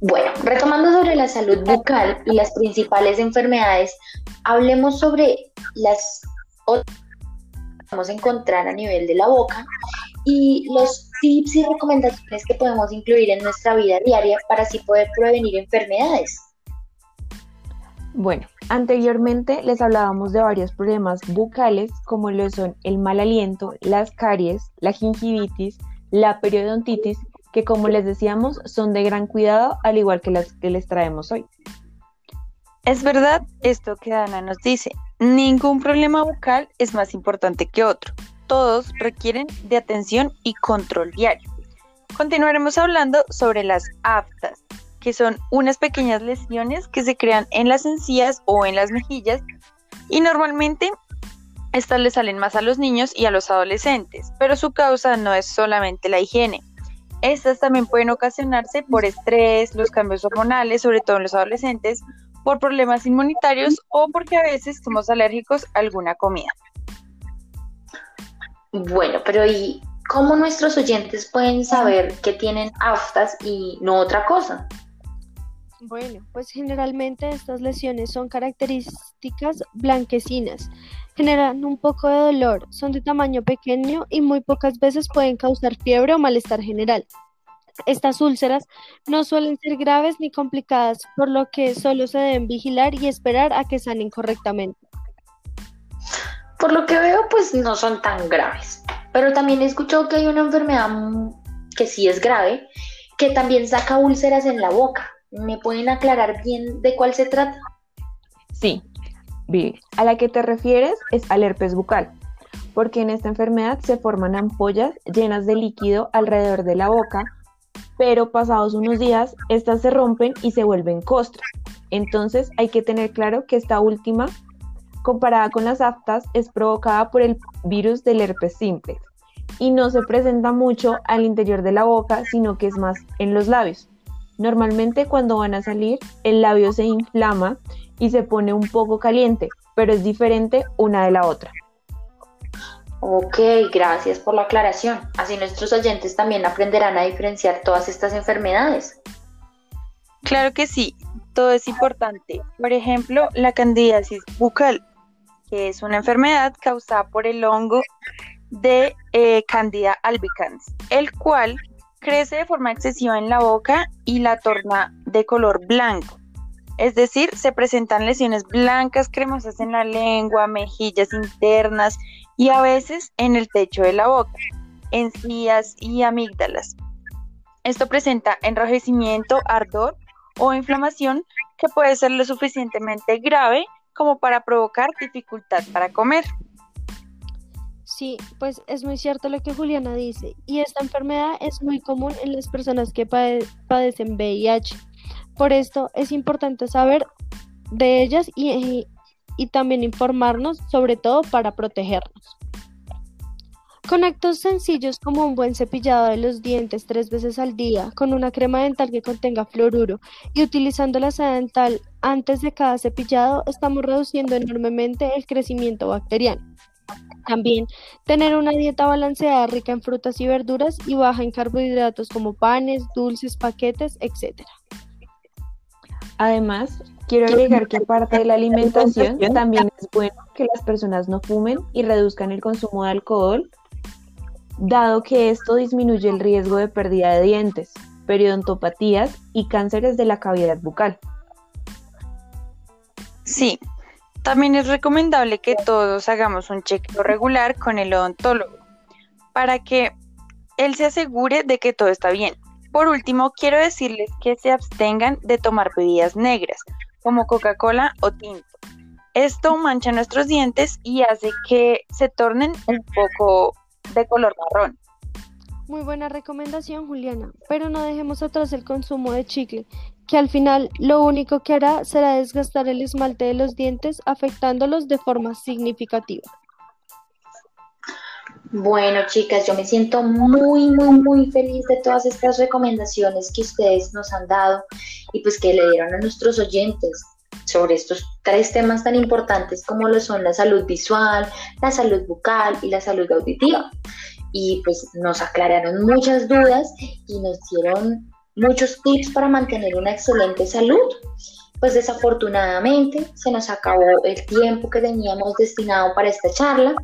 Bueno, retomando sobre la salud bucal y las principales enfermedades, hablemos sobre las otras que podemos encontrar a nivel de la boca y los tips y recomendaciones que podemos incluir en nuestra vida diaria para así poder prevenir enfermedades. Bueno, anteriormente les hablábamos de varios problemas bucales como lo son el mal aliento, las caries, la gingivitis, la periodontitis que como les decíamos son de gran cuidado, al igual que las que les traemos hoy. Es verdad esto que Dana nos dice, ningún problema bucal es más importante que otro, todos requieren de atención y control diario. Continuaremos hablando sobre las aftas, que son unas pequeñas lesiones que se crean en las encías o en las mejillas y normalmente estas le salen más a los niños y a los adolescentes, pero su causa no es solamente la higiene, estas también pueden ocasionarse por estrés, los cambios hormonales, sobre todo en los adolescentes, por problemas inmunitarios o porque a veces somos alérgicos a alguna comida. Bueno, pero ¿y cómo nuestros oyentes pueden saber que tienen aftas y no otra cosa? Bueno, pues generalmente estas lesiones son características blanquecinas, generan un poco de dolor, son de tamaño pequeño y muy pocas veces pueden causar fiebre o malestar general. Estas úlceras no suelen ser graves ni complicadas, por lo que solo se deben vigilar y esperar a que sanen correctamente. Por lo que veo, pues no son tan graves. Pero también he escuchado que hay una enfermedad que sí es grave, que también saca úlceras en la boca. ¿Me pueden aclarar bien de cuál se trata? Sí, A la que te refieres es al herpes bucal, porque en esta enfermedad se forman ampollas llenas de líquido alrededor de la boca, pero pasados unos días estas se rompen y se vuelven costras. Entonces hay que tener claro que esta última, comparada con las aftas, es provocada por el virus del herpes simple y no se presenta mucho al interior de la boca, sino que es más en los labios. Normalmente cuando van a salir, el labio se inflama y se pone un poco caliente, pero es diferente una de la otra. Ok, gracias por la aclaración. Así nuestros oyentes también aprenderán a diferenciar todas estas enfermedades. Claro que sí, todo es importante. Por ejemplo, la candidiasis bucal, que es una enfermedad causada por el hongo de eh, Candida albicans, el cual crece de forma excesiva en la boca y la torna de color blanco. Es decir, se presentan lesiones blancas cremosas en la lengua, mejillas internas y a veces en el techo de la boca, encías y amígdalas. Esto presenta enrojecimiento, ardor o inflamación que puede ser lo suficientemente grave como para provocar dificultad para comer. Sí, pues es muy cierto lo que Juliana dice, y esta enfermedad es muy común en las personas que padecen VIH. Por esto es importante saber de ellas y, también informarnos, sobre todo para protegernos. Con actos sencillos como un buen cepillado de los dientes tres veces al día, con una crema dental que contenga fluoruro y utilizando la seda dental antes de cada cepillado, estamos reduciendo enormemente el crecimiento bacteriano. También tener una dieta balanceada rica en frutas y verduras y baja en carbohidratos como panes, dulces, paquetes, etc. Además, quiero agregar que aparte de la alimentación, también es bueno que las personas no fumen y reduzcan el consumo de alcohol, dado que esto disminuye el riesgo de pérdida de dientes, periodontopatías y cánceres de la cavidad bucal. Sí, también es recomendable que todos hagamos un chequeo regular con el odontólogo para que él se asegure de que todo está bien. Por último, quiero decirles que se abstengan de tomar bebidas negras como Coca-Cola o tinto. Esto mancha nuestros dientes y hace que se tornen un poco de color marrón. Muy buena recomendación, Juliana, pero no dejemos atrás el consumo de chicle, que al final lo único que hará será desgastar el esmalte de los dientes, afectándolos de forma significativa. Bueno, chicas, yo me siento muy, muy, muy feliz de todas estas recomendaciones que ustedes nos han dado y pues que le dieron a nuestros oyentes sobre estos tres temas tan importantes como lo son la salud visual, la salud bucal y la salud auditiva. Y pues nos aclararon muchas dudas y nos dieron muchos tips para mantener una excelente salud. Pues desafortunadamente se nos acabó el tiempo que teníamos destinado para esta charla.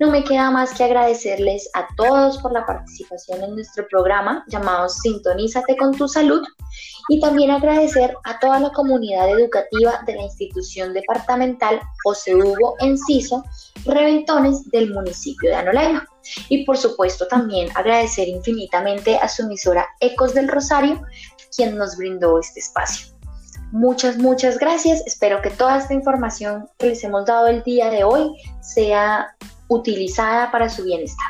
No me queda más que agradecerles a todos por la participación en nuestro programa llamado Sintonízate con tu salud y también agradecer a toda la comunidad educativa de la institución departamental José Hugo Enciso Reventones del municipio de Anoleño. Y por supuesto también agradecer infinitamente a su emisora Ecos del Rosario, quien nos brindó este espacio. Muchas, muchas gracias. Espero que toda esta información que les hemos dado el día de hoy sea utilizada para su bienestar.